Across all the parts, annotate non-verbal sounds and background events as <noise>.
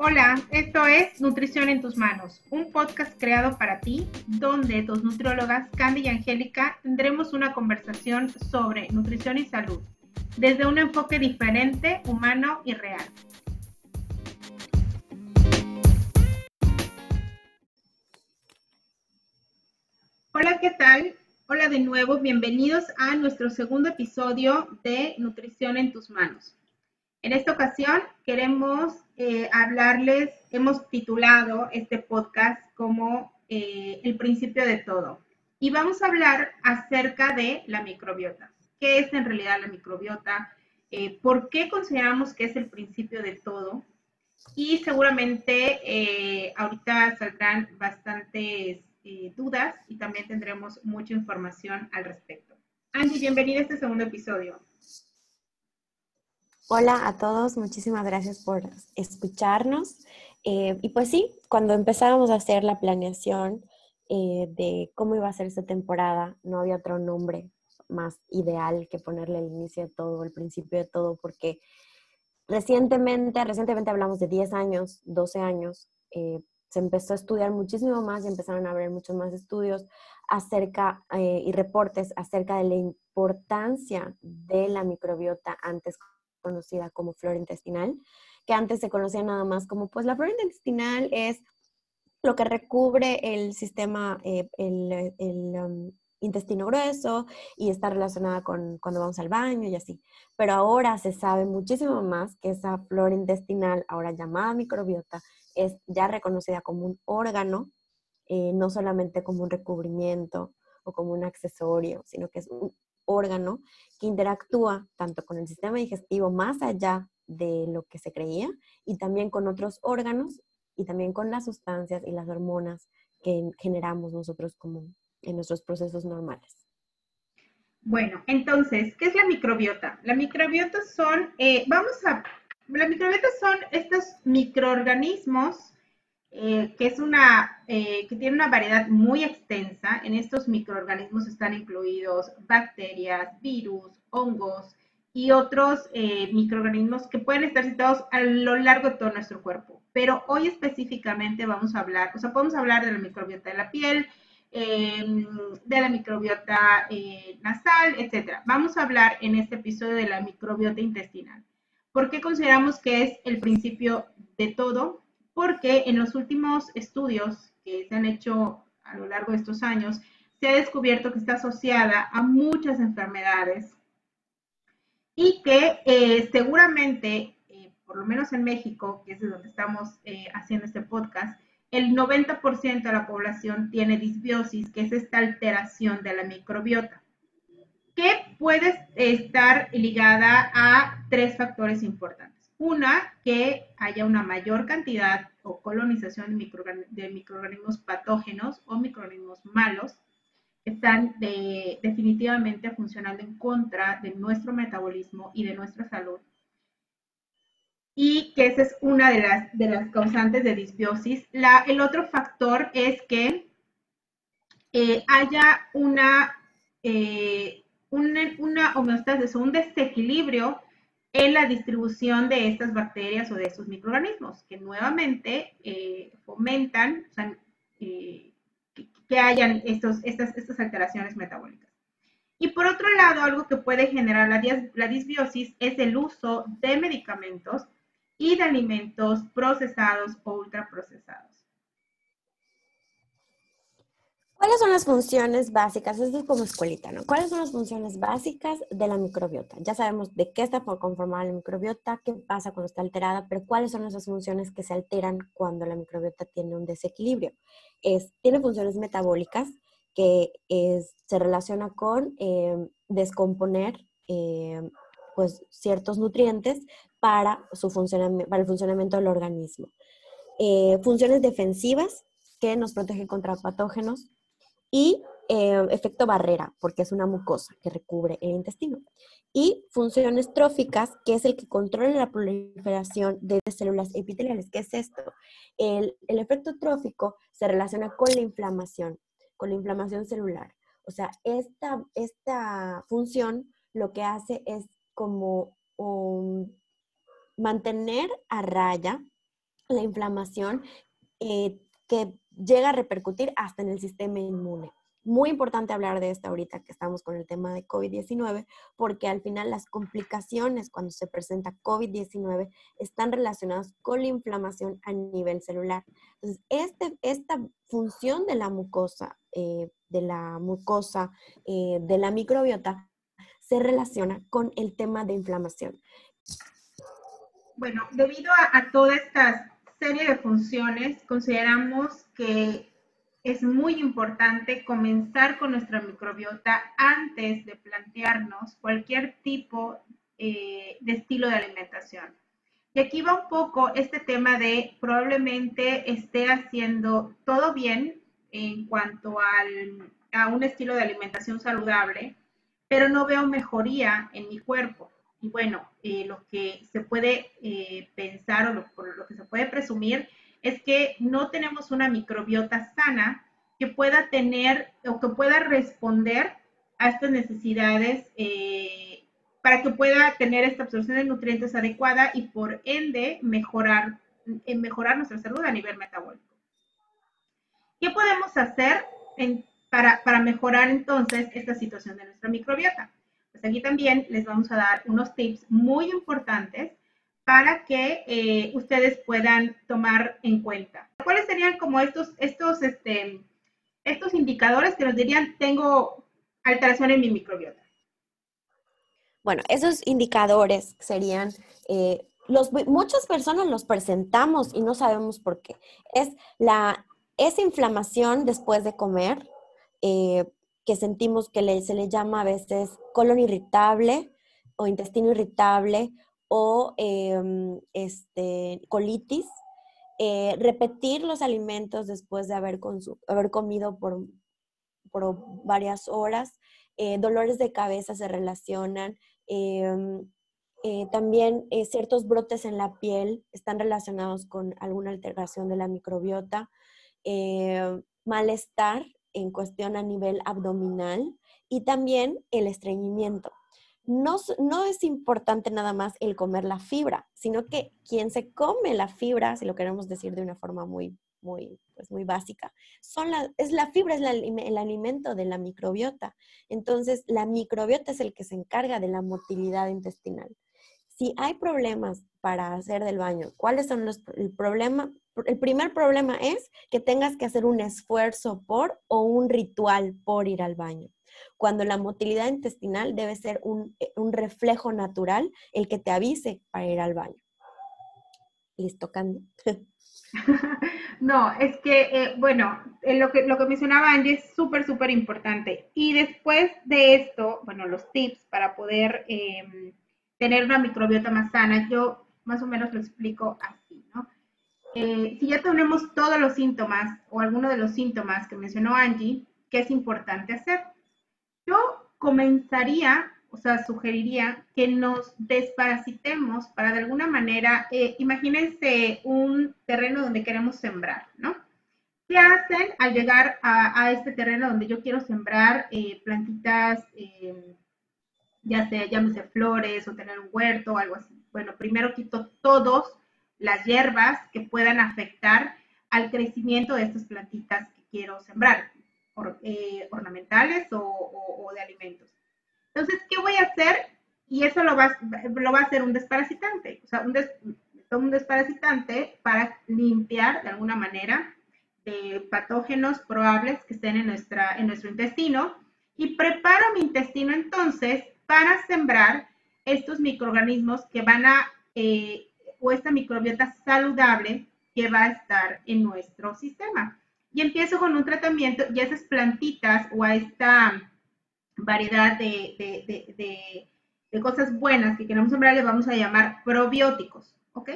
Hola, esto es Nutrición en tus manos, un podcast creado para ti, donde tus nutriólogas Candy y Angélica tendremos una conversación sobre nutrición y salud, desde un enfoque diferente, humano y real. Hola, ¿qué tal? Hola de nuevo, bienvenidos a nuestro segundo episodio de Nutrición en tus manos. En esta ocasión queremos eh, hablarles, hemos titulado este podcast como eh, El principio de todo. Y vamos a hablar acerca de la microbiota. ¿Qué es en realidad la microbiota? Eh, ¿Por qué consideramos que es el principio de todo? Y seguramente ahorita saldrán bastantes dudas y también tendremos mucha información al respecto. Angie, bienvenida a este segundo episodio. Hola a todos, muchísimas gracias por escucharnos. Eh, y pues sí, cuando empezábamos a hacer la planeación eh, de cómo iba a ser esta temporada, no había otro nombre más ideal que ponerle el inicio de todo, el principio de todo, porque recientemente, recientemente hablamos de 10 años, 12 años, eh, se empezó a estudiar muchísimo más y empezaron a haber muchos más estudios acerca y reportes acerca de la importancia de la microbiota antes conocida como flora intestinal, que antes se conocía nada más como, pues la flora intestinal es lo que recubre el sistema, eh, el, um, intestino grueso y está relacionada con cuando vamos al baño y así. Pero ahora se sabe muchísimo más que esa flora intestinal, ahora llamada microbiota, es ya reconocida como un órgano, eh, no solamente como un recubrimiento o como un accesorio, sino que es un órgano que interactúa tanto con el sistema digestivo más allá de lo que se creía y también con otros órganos y también con las sustancias y las hormonas que generamos nosotros como en nuestros procesos normales. Bueno, entonces, ¿qué es la microbiota? La microbiota son, eh, vamos a, la microbiota son estos microorganismos eh, que es una, eh, que tiene una variedad muy extensa. En estos microorganismos están incluidos bacterias, virus, hongos y otros eh, microorganismos que pueden estar situados a lo largo de todo nuestro cuerpo. Pero hoy específicamente vamos a hablar, o sea, podemos hablar de la microbiota de la piel, em, de la microbiota nasal, etc. Vamos a hablar en este episodio de la microbiota intestinal. ¿Por qué consideramos que es el principio de todo? Porque en los últimos estudios que se han hecho a lo largo de estos años, se ha descubierto que está asociada a muchas enfermedades y que eh, seguramente, eh, por lo menos en México, que es de donde estamos eh, haciendo este podcast, el 90% de la población tiene disbiosis, que es esta alteración de la microbiota, que puede estar ligada a tres factores importantes. Una, que haya una mayor cantidad o colonización de, microorganismos patógenos o microorganismos malos que están definitivamente funcionando en contra de nuestro metabolismo y de nuestra salud. Y que esa es una de las, causantes de disbiosis. el otro factor es que eh, haya una, eh, una, una homeostasis o un desequilibrio en la distribución de estas bacterias o de estos microorganismos, que nuevamente eh, fomentan eh, que, hayan estas, estas alteraciones metabólicas. Y por otro lado, algo que puede generar la disbiosis es el uso de medicamentos y de alimentos procesados o ultraprocesados. ¿Cuáles son las funciones básicas? Esto es como escuelita, ¿no? ¿Cuáles son las funciones básicas de la microbiota? Ya sabemos de qué está por conformar la microbiota, qué pasa cuando está alterada, pero ¿cuáles son esas funciones que se alteran cuando la microbiota tiene un desequilibrio? Es, tiene funciones metabólicas que se relaciona con eh, descomponer eh, pues, ciertos nutrientes para, su para el funcionamiento del organismo. Eh, funciones defensivas que nos protegen contra patógenos y eh, efecto barrera, porque es una mucosa que recubre el intestino. Y funciones tróficas, que es el que controla la proliferación de células epiteliales. ¿Qué es esto? El, efecto trófico se relaciona con la inflamación, con la inflamación celular. O sea, esta, esta función lo que hace es como mantener a raya la inflamación eh, que llega a repercutir hasta en el sistema inmune. Muy importante hablar de esto ahorita que estamos con el tema de COVID-19, porque al final las complicaciones cuando se presenta COVID-19 están relacionadas con la inflamación a nivel celular. Entonces, este, esta función de la mucosa, eh, de la mucosa, eh, de la microbiota, se relaciona con el tema de inflamación. Bueno, debido a, a toda esta serie de funciones, consideramos que es muy importante comenzar con nuestra microbiota antes de plantearnos cualquier tipo eh, de estilo de alimentación. Y aquí va un poco este tema de probablemente esté haciendo todo bien en cuanto al, a un estilo de alimentación saludable, pero no veo mejoría en mi cuerpo. Y bueno, eh, lo que se puede eh, pensar o lo, que se puede presumir es que no tenemos una microbiota sana que pueda tener o que pueda responder a estas necesidades eh, para que pueda tener esta absorción de nutrientes adecuada y por ende mejorar, mejorar nuestra salud a nivel metabólico. ¿Qué podemos hacer para, para mejorar entonces esta situación de nuestra microbiota? Pues aquí también les vamos a dar unos tips muy importantes para que eh, ustedes puedan tomar en cuenta. ¿Cuáles serían como estos, estos, este, estos indicadores que nos dirían tengo alteración en mi microbiota? Bueno, esos indicadores serían, eh, los, muchas personas los presentamos y no sabemos por qué. Es la, esa inflamación después de comer, eh, que sentimos que se le llama a veces colon irritable o intestino irritable o em, este, colitis, eh, repetir los alimentos después de haber, comido por, por, varias horas, eh, dolores de cabeza se relacionan, em, eh, también ciertos brotes en la piel están relacionados con alguna alteración de la microbiota, malestar en cuestión a nivel abdominal y también el estreñimiento no, es importante nada más el comer la fibra, sino que quien se come la fibra, si lo queremos decir de una forma muy, muy, pues muy básica, son la, es la fibra, es el alimento de la microbiota. Entonces, la microbiota es el que se encarga de la motilidad intestinal. Si hay problemas para hacer del baño, ¿cuáles son los el problema? El primer problema es que tengas que hacer un esfuerzo por o un ritual por ir al baño cuando la motilidad intestinal debe ser un, eh, reflejo natural, el que te avise para ir al baño. ¿Listo, Candy? <laughs> No, es que, eh, bueno, eh, lo, que, lo que mencionaba Angie es súper, súper importante. Y después de esto, bueno, los tips para poder em, tener una microbiota más sana, yo más o menos lo explico así, ¿no? Si ya tenemos todos los síntomas o alguno de los síntomas que mencionó Angie, ¿qué es importante hacer? Yo comenzaría, o sea, sugeriría que nos desparasitemos para de alguna manera, eh, imagínense un terreno donde queremos sembrar, ¿no? ¿Qué hacen al llegar a, este terreno donde yo quiero sembrar eh, plantitas, eh, ya sea, llámese flores o tener un huerto o algo así? Bueno, primero quito todas las hierbas que puedan afectar al crecimiento de estas plantitas que quiero sembrar. Eh, ornamentales o, de alimentos. Entonces, ¿qué voy a hacer? Y eso lo va, a hacer un desparasitante, o sea, un, desparasitante para limpiar de alguna manera de patógenos probables que estén en nuestro intestino y preparo mi intestino entonces para sembrar estos microorganismos que van a, eh, o esta microbiota saludable que va a estar en nuestro sistema y empiezo con un tratamiento y a esas plantitas o a esta variedad de, cosas buenas que queremos sembrar le vamos a llamar probióticos, ¿ok?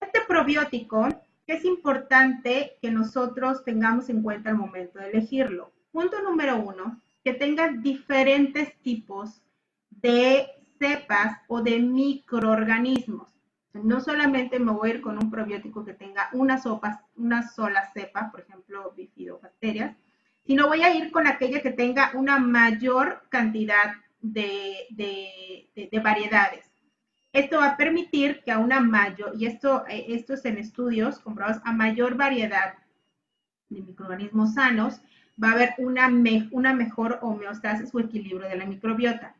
Este probiótico es importante que nosotros tengamos en cuenta al momento de elegirlo. Punto número uno, que tenga diferentes tipos de cepas o de microorganismos. No solamente me voy a ir con un probiótico que tenga una, sopa, una sola cepa, por ejemplo, bifidobacterias, sino voy a ir con aquella que tenga una mayor cantidad de, variedades. Esto va a permitir que a una mayor, y esto, eh, esto es en estudios comprobados, a mayor variedad de microorganismos sanos, va a haber una, una mejor homeostasis o equilibrio de la microbiota.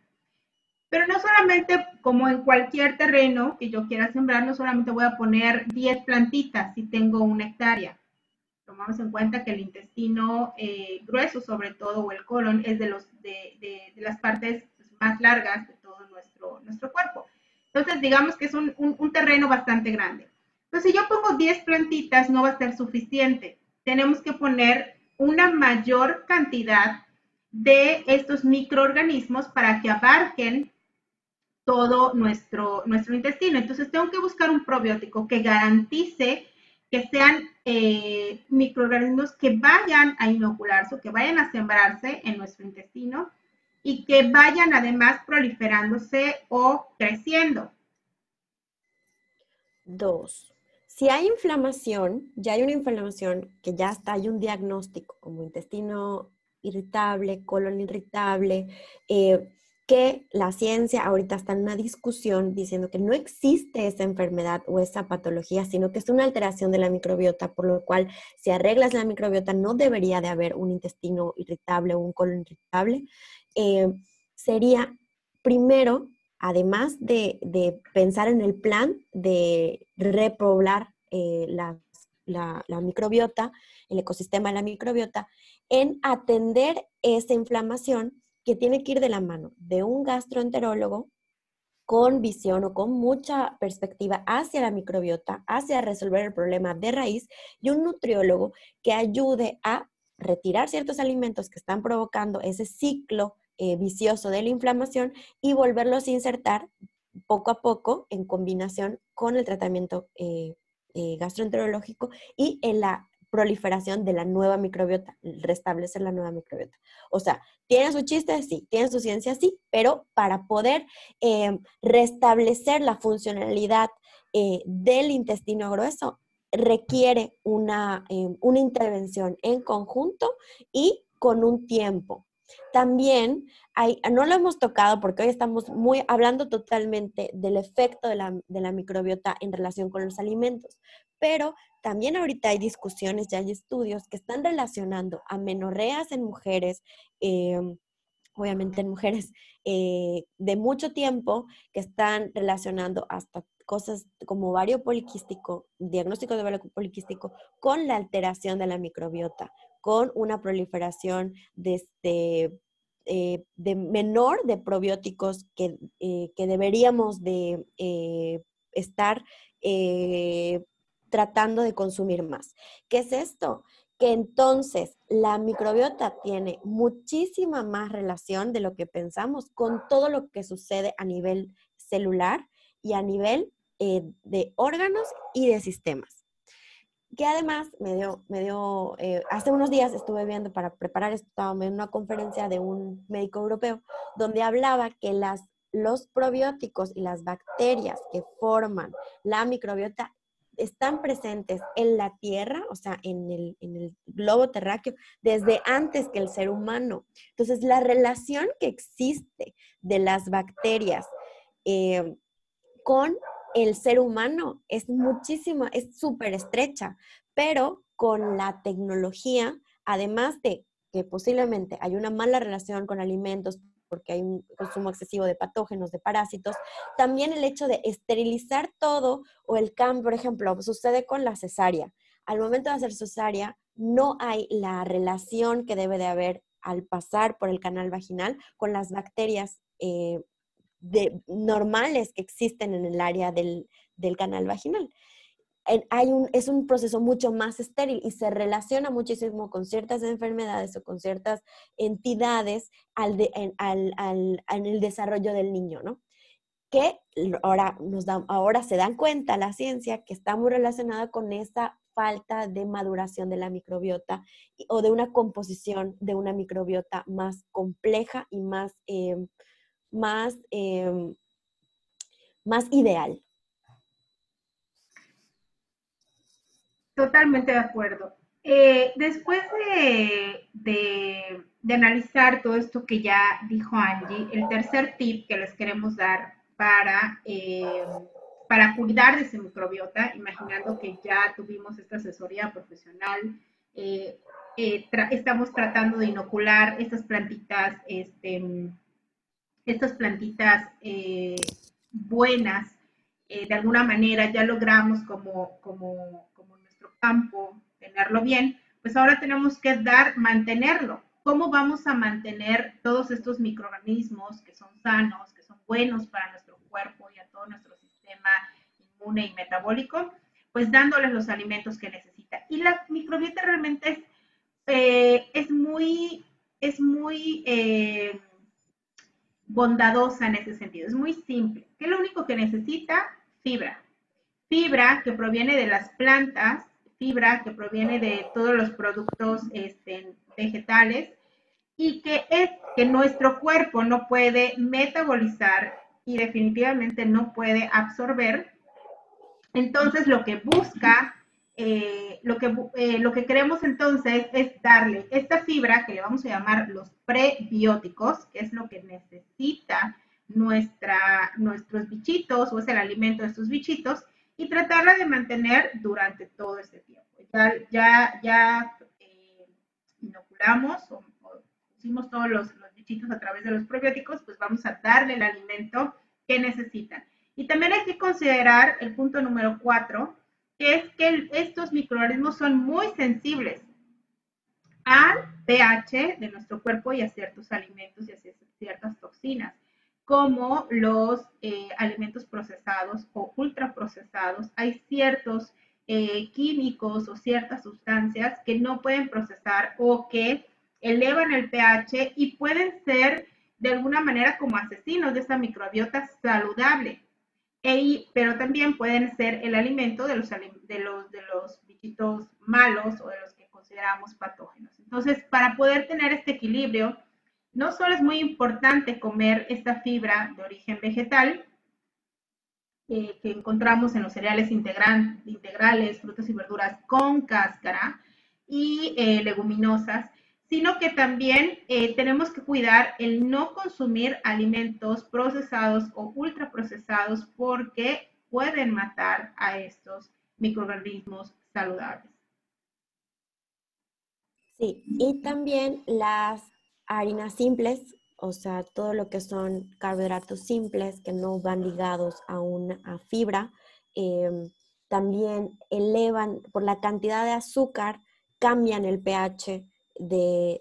Pero no solamente como en cualquier terreno que yo quiera sembrar, no solamente voy a poner 10 plantitas si tengo una hectárea. Tomamos en cuenta que el intestino eh, grueso, sobre todo, o el colon, es de, los, de, las partes más largas de todo nuestro, nuestro cuerpo. Entonces, digamos que es un, un terreno bastante grande. Entonces, si yo pongo 10 plantitas, no va a ser suficiente. Tenemos que poner una mayor cantidad de estos microorganismos para que abarquen todo nuestro, nuestro intestino. Entonces tengo que buscar un probiótico que garantice que sean eh, microorganismos que vayan a inocularse o que vayan a sembrarse en nuestro intestino y que vayan además proliferándose o creciendo. Dos. Si hay inflamación, ya hay una inflamación que ya está, hay un diagnóstico como intestino irritable, colon irritable, eh, que la ciencia ahorita está en una discusión diciendo que no existe esa enfermedad o esa patología, sino que es una alteración de la microbiota, por lo cual si arreglas la microbiota no debería de haber un intestino irritable o un colon irritable. Eh, sería primero, además de, pensar en el plan de repoblar eh, la, la microbiota, el ecosistema de la microbiota, en atender esa inflamación que tiene que ir de la mano de un gastroenterólogo con visión o con mucha perspectiva hacia la microbiota, hacia resolver el problema de raíz, y un nutriólogo que ayude a retirar ciertos alimentos que están provocando ese ciclo eh, vicioso de la inflamación y volverlos a insertar poco a poco en combinación con el tratamiento eh, eh, gastroenterológico y en la proliferación de la nueva microbiota, restablecer la nueva microbiota. O sea, tiene su chiste, sí, tiene su ciencia, sí, pero para poder eh, restablecer la funcionalidad eh, del intestino grueso requiere una, eh, una intervención en conjunto y con un tiempo. También no lo hemos tocado porque hoy estamos muy hablando totalmente del efecto de la, de la microbiota en relación con los alimentos, pero también ahorita hay discusiones, ya hay estudios que están relacionando amenorreas en mujeres, em, obviamente en mujeres eh, de mucho tiempo, que están relacionando hasta cosas como ovario poliquístico, diagnóstico de ovario poliquístico, con la alteración de la microbiota, con una proliferación de, este, eh, de menor de probióticos que, eh, que deberíamos de estar tratando de consumir más. ¿Qué es esto? Que entonces la microbiota tiene muchísima más relación de lo que pensamos con todo lo que sucede a nivel celular y a nivel eh, de órganos y de sistemas. Que además me dio, me dio eh, hace unos días estuve viendo para preparar esto, estaba en una conferencia de un médico europeo donde hablaba que las los probióticos y las bacterias que forman la microbiota están presentes en la Tierra, o sea, en el, globo terráqueo, desde antes que el ser humano. Entonces, la relación que existe de las bacterias eh, con el ser humano es muchísima, es súper estrecha, pero con la tecnología, además de que posiblemente hay una mala relación con alimentos, porque hay un consumo excesivo de patógenos, de parásitos. También el hecho de esterilizar todo o el cambio, por ejemplo, sucede con la cesárea. Al momento de hacer cesárea, no hay la relación que debe de haber al pasar por el canal vaginal con las bacterias eh, normales que existen en el área del, del canal vaginal hay un, es un proceso mucho más estéril y se relaciona muchísimo con ciertas enfermedades o con ciertas entidades al en, al, al, en el desarrollo del niño, ¿no? Que ahora, nos da, ahora se dan cuenta la ciencia que está muy relacionada con esa falta de maduración de la microbiota o de una composición de una microbiota más compleja y más, eh, más, eh, más ideal. Totalmente de acuerdo. Eh, después de, analizar todo esto que ya dijo Angie, el tercer tip que les queremos dar para, eh, para cuidar de ese microbiota, imaginando que ya tuvimos esta asesoría profesional. Eh, estamos tratando de inocular estas plantitas, este, estas plantitas buenas, de alguna manera ya logramos como, como, nuestro campo tenerlo bien, pues ahora tenemos que dar, mantenerlo. ¿Cómo vamos a mantener todos estos microorganismos que son sanos, que son buenos para nuestro cuerpo y a todo nuestro sistema inmune y metabólico? Pues dándoles los alimentos que necesita. Y la microbiota realmente es, eh, muy, es muy eh, bondadosa en ese sentido, es muy simple. ¿Qué es lo único que necesita? Fibra. Fibra que proviene de las plantas fibra que proviene de todos los productos este, vegetales y que es que nuestro cuerpo no puede metabolizar y definitivamente no puede absorber. Entonces lo que busca, eh, lo, que, eh, lo que queremos entonces es darle esta fibra que le vamos a llamar los prebióticos, que es lo que necesita nuestra, nuestros bichitos o es el alimento de estos bichitos, y tratarla de mantener durante todo este tiempo. Ya, ya, eh, inoculamos o, pusimos todos los, los, bichitos a través de los probióticos, pues vamos a darle el alimento que necesitan. Y también hay que considerar el punto número cuatro, que es que estos microorganismos son muy sensibles al pH de nuestro cuerpo y a ciertos alimentos y a ciertas toxinas como los eh, alimentos procesados o ultraprocesados, hay ciertos eh, químicos o ciertas sustancias que no pueden procesar o que elevan el pH y pueden ser de alguna manera como asesinos de esta microbiota saludable. E, pero también pueden ser el alimento de los, de, los, de los bichitos malos o de los que consideramos patógenos. Entonces, para poder tener este equilibrio, no solo es muy importante comer esta fibra de origen vegetal, eh, que encontramos en los cereales integrales, frutas y verduras con cáscara y eh, leguminosas, sino que también eh, tenemos que cuidar el no consumir alimentos procesados o ultraprocesados porque pueden matar a estos microorganismos saludables. Sí, y también las harinas simples, o sea, todo lo que son carbohidratos simples que no van ligados a una fibra, em, también elevan por la cantidad de azúcar, cambian el pH de,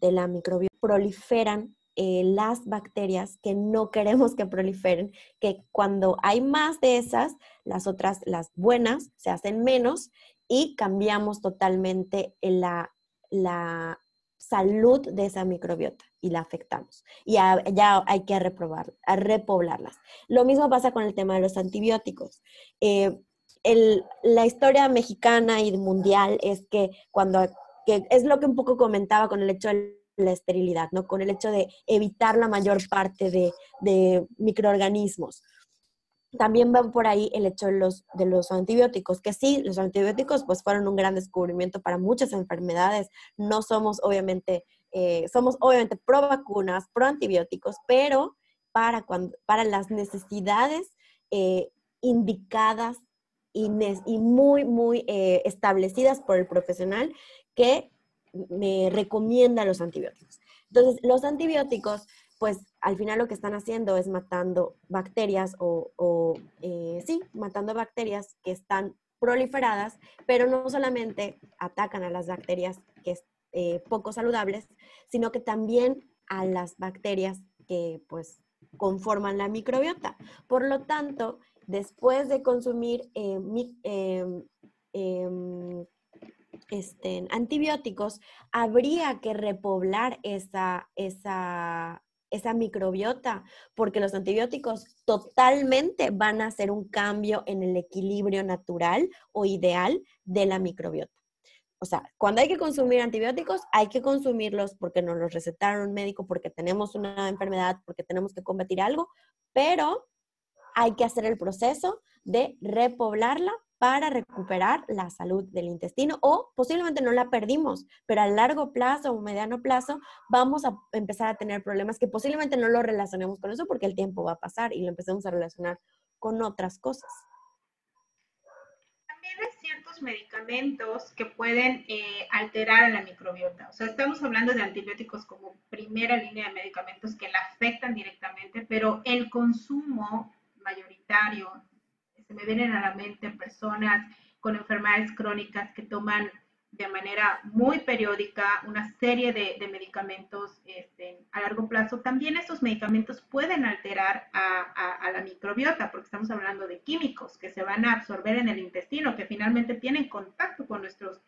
la microbiota, proliferan eh, las bacterias que no queremos que proliferen, que cuando hay más de esas, las otras, las buenas, se hacen menos y cambiamos totalmente la, la salud de esa microbiota y la afectamos. Y ya, hay que reprobar, a repoblarlas. Lo mismo pasa con el tema de los antibióticos. Eh, la historia mexicana y mundial es que cuando, que es lo que un poco comentaba con el hecho de la esterilidad, ¿no? Con el hecho de evitar la mayor parte de, de microorganismos también va por ahí el hecho de los, de los antibióticos, que sí, los antibióticos pues fueron un gran descubrimiento para muchas enfermedades. No somos obviamente, eh, somos obviamente pro vacunas, pro antibióticos, pero para, cuando, para las necesidades eh, indicadas y, muy, muy eh, establecidas por el profesional que me recomienda los antibióticos. Entonces, los antibióticos pues al final lo que están haciendo es matando bacterias o, eh, sí, matando bacterias que están proliferadas, pero no solamente atacan a las bacterias que eh, poco saludables, sino que también a las bacterias que pues conforman la microbiota. Por lo tanto, después de consumir eh, em, em, este, antibióticos, habría que repoblar esa, esa, esa microbiota, porque los antibióticos totalmente van a hacer un cambio en el equilibrio natural o ideal de la microbiota. O sea, cuando hay que consumir antibióticos, hay que consumirlos porque nos los recetaron un médico, porque tenemos una enfermedad, porque tenemos que combatir algo, pero hay que hacer el proceso de repoblarla para recuperar la salud del intestino o posiblemente no la perdimos, pero a largo plazo o mediano plazo vamos a empezar a tener problemas que posiblemente no lo relacionemos con eso porque el tiempo va a pasar y lo empecemos a relacionar con otras cosas. También hay ciertos medicamentos que pueden eh, alterar la microbiota. O sea, estamos hablando de antibióticos como primera línea de medicamentos que la afectan directamente, pero el consumo mayoritario se me vienen a la mente personas con enfermedades crónicas que toman de manera muy periódica una serie de, medicamentos este, a largo plazo, también esos medicamentos pueden alterar a, la microbiota, porque estamos hablando de químicos que se van a absorber en el intestino, que finalmente tienen contacto con nuestros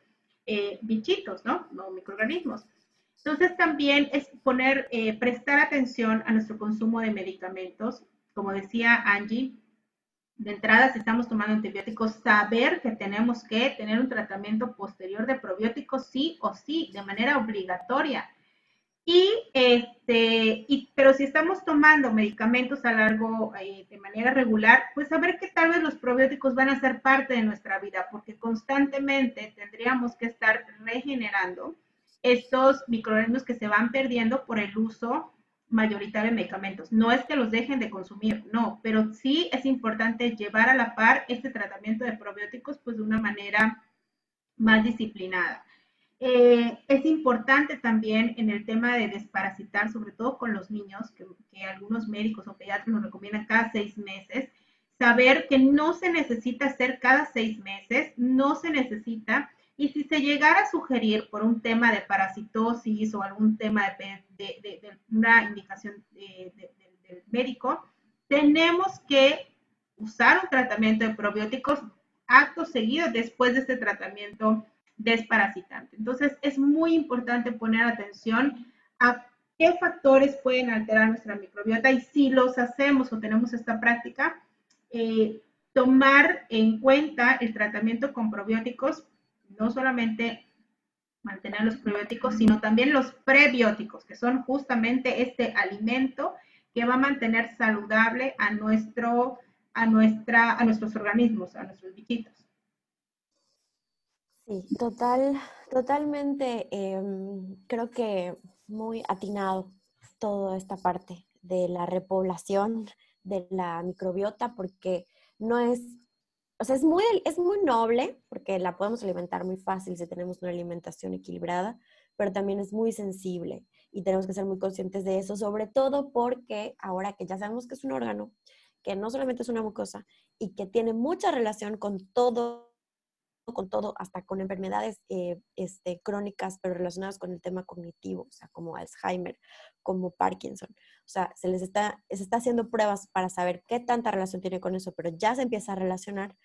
eh, bichitos, ¿no? O microorganismos. Entonces también es poner, eh, prestar atención a nuestro consumo de medicamentos. Como decía Angie, de entrada, si estamos tomando antibióticos, saber que tenemos que tener un tratamiento posterior de probióticos sí o sí, de manera obligatoria. Y este, y, pero si estamos tomando medicamentos a largo, eh, de manera regular, pues saber que tal vez los probióticos van a ser parte de nuestra vida, porque constantemente tendríamos que estar regenerando estos microorganismos que se van perdiendo por el uso mayoritario de medicamentos. No es que los dejen de consumir, no, pero sí es importante llevar a la par este tratamiento de probióticos pues de una manera más disciplinada. Eh, es importante también en el tema de desparasitar, sobre todo con los niños, que, que algunos médicos o pediatras nos recomiendan cada seis meses, saber que no se necesita hacer cada seis meses, no se necesita y si se llegara a sugerir por un tema de parasitosis o algún tema de, una indicación del médico, tenemos que usar un tratamiento de probióticos acto seguido después de este tratamiento desparasitante. Entonces, es muy importante poner atención a qué factores pueden alterar nuestra microbiota y si los hacemos o tenemos esta práctica, eh, tomar en cuenta el tratamiento con probióticos no solamente mantener los probióticos, sino también los prebióticos, que son justamente este alimento que va a mantener saludable a, nuestro, a, nuestra, a nuestros organismos, a nuestros bichitos. Sí, total, totalmente, em, creo que muy atinado toda esta parte de la repoblación de la microbiota, porque no es o sea, es muy, es muy noble porque la podemos alimentar muy fácil si tenemos una alimentación equilibrada, pero también es muy sensible y tenemos que ser muy conscientes de eso, sobre todo porque ahora que ya sabemos que es un órgano, que no solamente es una mucosa y que tiene mucha relación con todo con todo, hasta con enfermedades eh, este, crónicas, pero relacionadas con el tema cognitivo, o sea, como Alzheimer, como Parkinson. O sea, se les está, se está haciendo pruebas para saber qué tanta relación tiene con eso, pero ya se empieza a relacionar.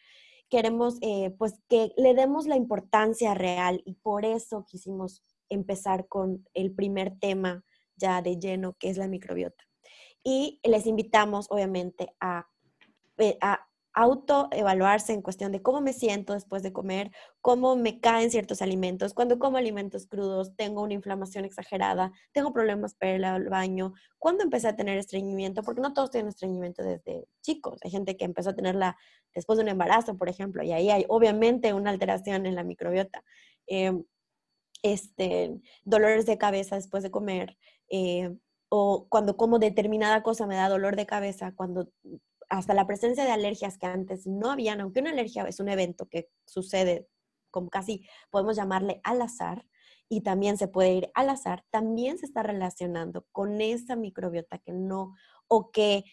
Queremos, eh, pues, que le demos la importancia real y por eso quisimos empezar con el primer tema ya de lleno, que es la microbiota. Y les invitamos, obviamente, a, eh, a autoevaluarse en cuestión de cómo me siento después de comer, cómo me caen ciertos alimentos, cuando como alimentos crudos, tengo una inflamación exagerada, tengo problemas para ir al baño, cuando empecé a tener estreñimiento, porque no todos tienen estreñimiento desde chicos, hay gente que empezó a tenerla después de un embarazo, por ejemplo, y ahí hay obviamente una alteración en la microbiota. Em, este, dolores de cabeza después de comer, eh, o cuando como determinada cosa me da dolor de cabeza, cuando hasta la presencia de alergias que antes no habían, aunque una alergia es un evento que sucede como casi podemos llamarle al azar y también se puede ir al azar, también se está relacionando con esa microbiota que no o que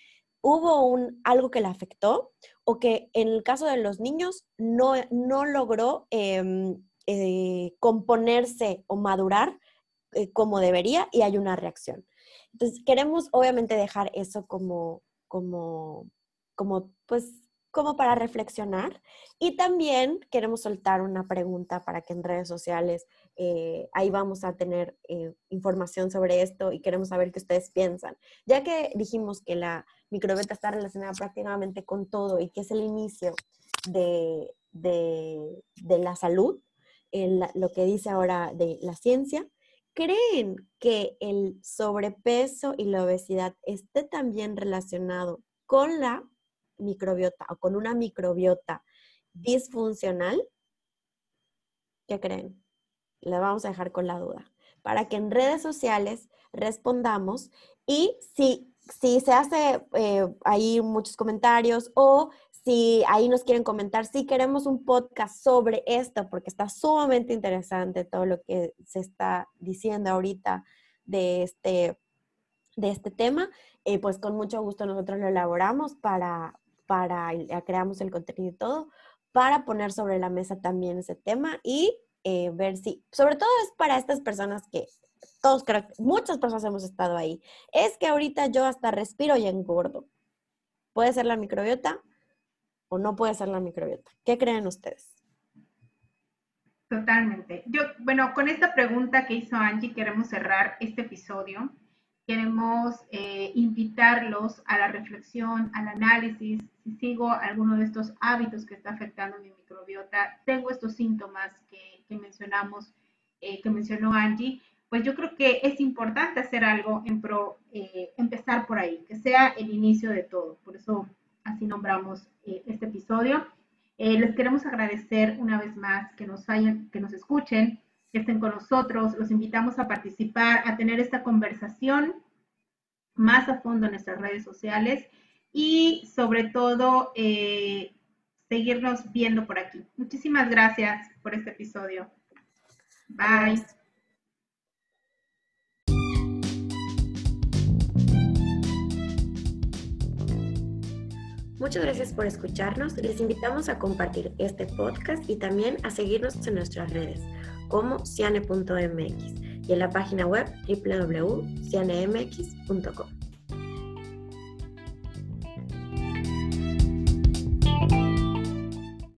hubo un, algo que la afectó o que en el caso de los niños no, no logró em, eh, componerse o madurar eh, como debería y hay una reacción. Entonces, queremos obviamente dejar eso como, como como pues como para reflexionar. Y también queremos soltar una pregunta para que en redes sociales eh, ahí vamos a tener eh, información sobre esto y queremos saber qué ustedes piensan. Ya que dijimos que la microbiota está relacionada prácticamente con todo y que es el inicio de, la salud, lo que dice ahora de la ciencia, ¿creen que el sobrepeso y la obesidad esté también relacionado con la microbiota o con una microbiota disfuncional? ¿Qué creen? Le vamos a dejar con la duda. Para que en redes sociales respondamos y si, si se hace eh, ahí muchos comentarios o si ahí nos quieren comentar si queremos un podcast sobre esto, porque está sumamente interesante todo lo que se está diciendo ahorita de este, de este tema, eh, pues con mucho gusto nosotros lo elaboramos para, para, creamos el contenido y todo, para poner sobre la mesa también ese tema y eh, ver si, sobre todo es para estas personas que todos creo, muchas personas hemos estado ahí, es que ahorita yo hasta respiro y engordo. Puede ser la microbiota o no puede ser la microbiota. ¿Qué creen ustedes? Totalmente. Yo, bueno, con esta pregunta que hizo Angie queremos cerrar este episodio queremos eh, invitarlos a la reflexión, al análisis. Si sigo alguno de estos hábitos que está afectando mi microbiota, tengo estos síntomas que, mencionamos, eh, que mencionó Angie, pues yo creo que es importante hacer algo en pro, eh, empezar por ahí, que sea el inicio de todo. Por eso así nombramos este episodio. les queremos agradecer una vez más que nos, hayan, que nos escuchen, que estén con nosotros. Los invitamos a participar, a tener esta conversación más a fondo en nuestras redes sociales y sobre todo eh, seguirnos viendo por aquí. Muchísimas gracias por este episodio. Bye. Muchas gracias por escucharnos. Les invitamos a compartir este podcast y también a seguirnos en nuestras redes como ciane.mx y en la página web www.cianemx.com.